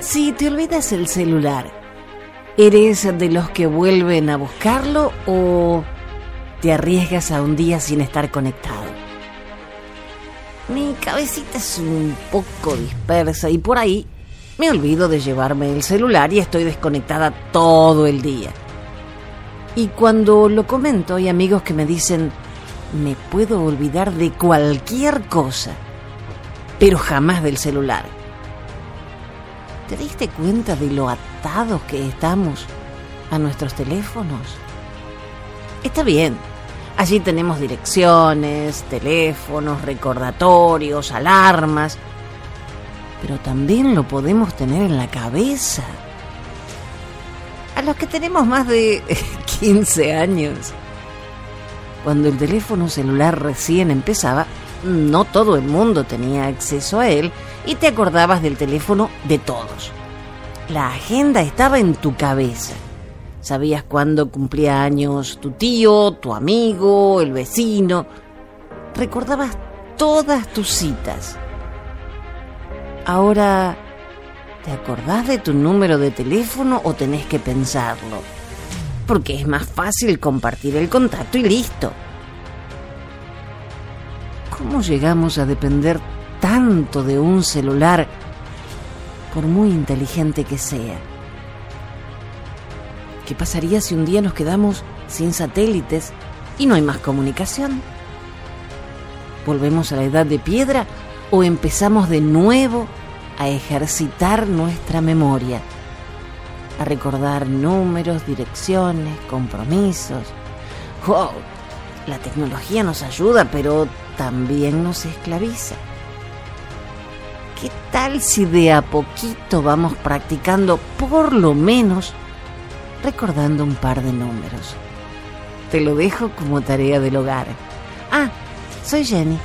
Si te olvidas el celular, ¿eres de los que vuelven a buscarlo o te arriesgas a un día sin estar conectado? Mi cabecita es un poco dispersa y por ahí me olvido de llevarme el celular y estoy desconectada todo el día. Y cuando lo comento hay amigos que me dicen, me puedo olvidar de cualquier cosa, pero jamás del celular. ¿Te diste cuenta de lo atados que estamos a nuestros teléfonos? Está bien, allí tenemos direcciones, teléfonos, recordatorios, alarmas, pero también lo podemos tener en la cabeza. A los que tenemos más de 15 años. Cuando el teléfono celular recién empezaba, no todo el mundo tenía acceso a él y te acordabas del teléfono de todos. La agenda estaba en tu cabeza. Sabías cuándo cumplía años tu tío, tu amigo, el vecino. Recordabas todas tus citas. Ahora, ¿te acordás de tu número de teléfono o tenés que pensarlo? Porque es más fácil compartir el contacto y listo. ¿Cómo llegamos a depender tanto de un celular, por muy inteligente que sea? ¿Qué pasaría si un día nos quedamos sin satélites y no hay más comunicación? ¿Volvemos a la edad de piedra o empezamos de nuevo a ejercitar nuestra memoria, a recordar números, direcciones, compromisos. ¡Wow! La tecnología nos ayuda, pero también nos esclaviza. ¿qué tal si de a poquito vamos practicando por lo menos recordando un par de números? Te lo dejo como tarea del hogar. Ah, soy Jenny.